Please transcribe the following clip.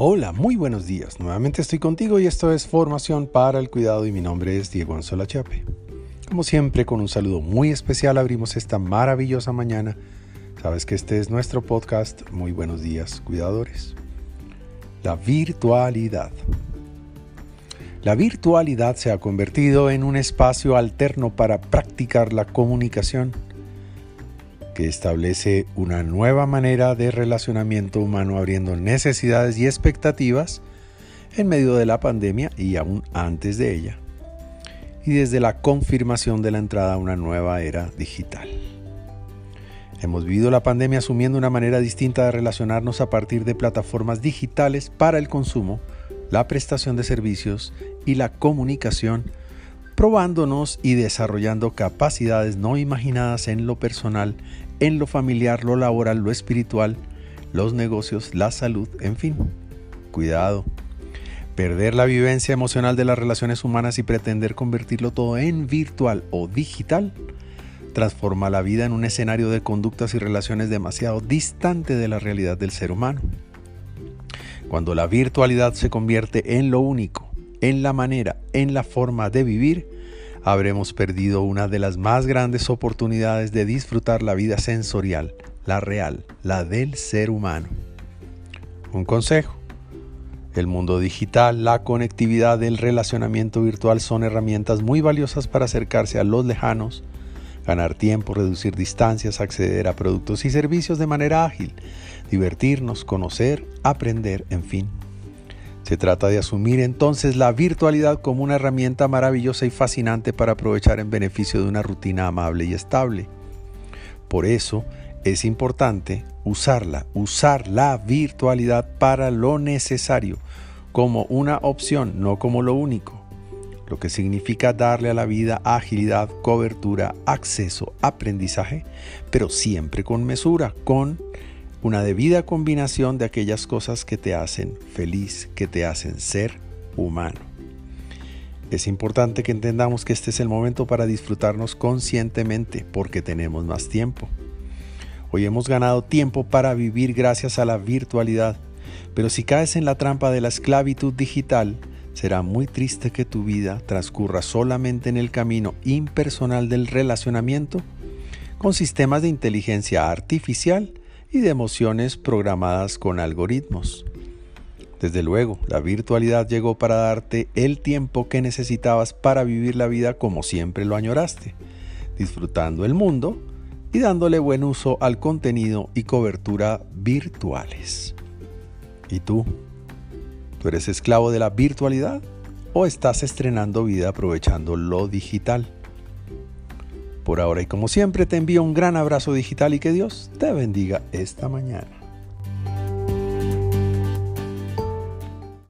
Hola, muy buenos días. Nuevamente estoy contigo y esto es Formación para el Cuidado y mi nombre es Diego Anzola Chape. Como siempre, con un saludo muy especial abrimos esta maravillosa mañana. Sabes que este es nuestro podcast. Muy buenos días, cuidadores. La virtualidad. La virtualidad se ha convertido en un espacio alterno para practicar la comunicación que establece una nueva manera de relacionamiento humano abriendo necesidades y expectativas en medio de la pandemia y aún antes de ella, y desde la confirmación de la entrada a una nueva era digital. Hemos vivido la pandemia asumiendo una manera distinta de relacionarnos a partir de plataformas digitales para el consumo, la prestación de servicios y la comunicación, probándonos y desarrollando capacidades no imaginadas en lo personal en lo familiar, lo laboral, lo espiritual, los negocios, la salud, en fin. Cuidado. Perder la vivencia emocional de las relaciones humanas y pretender convertirlo todo en virtual o digital transforma la vida en un escenario de conductas y relaciones demasiado distante de la realidad del ser humano. Cuando la virtualidad se convierte en lo único, en la manera, en la forma de vivir, habremos perdido una de las más grandes oportunidades de disfrutar la vida sensorial, la real, la del ser humano. Un consejo. El mundo digital, la conectividad, el relacionamiento virtual son herramientas muy valiosas para acercarse a los lejanos, ganar tiempo, reducir distancias, acceder a productos y servicios de manera ágil, divertirnos, conocer, aprender, en fin. Se trata de asumir entonces la virtualidad como una herramienta maravillosa y fascinante para aprovechar en beneficio de una rutina amable y estable. Por eso es importante usarla, usar la virtualidad para lo necesario, como una opción, no como lo único, lo que significa darle a la vida agilidad, cobertura, acceso, aprendizaje, pero siempre con mesura, con una debida combinación de aquellas cosas que te hacen feliz, que te hacen ser humano. Es importante que entendamos que este es el momento para disfrutarnos conscientemente porque tenemos más tiempo. Hoy hemos ganado tiempo para vivir gracias a la virtualidad, pero si caes en la trampa de la esclavitud digital, será muy triste que tu vida transcurra solamente en el camino impersonal del relacionamiento con sistemas de inteligencia artificial y de emociones programadas con algoritmos. Desde luego, la virtualidad llegó para darte el tiempo que necesitabas para vivir la vida como siempre lo añoraste, disfrutando el mundo y dándole buen uso al contenido y cobertura virtuales. ¿Y tú? ¿Tú eres esclavo de la virtualidad o estás estrenando vida aprovechando lo digital? Por ahora y como siempre te envío un gran abrazo digital y que Dios te bendiga esta mañana.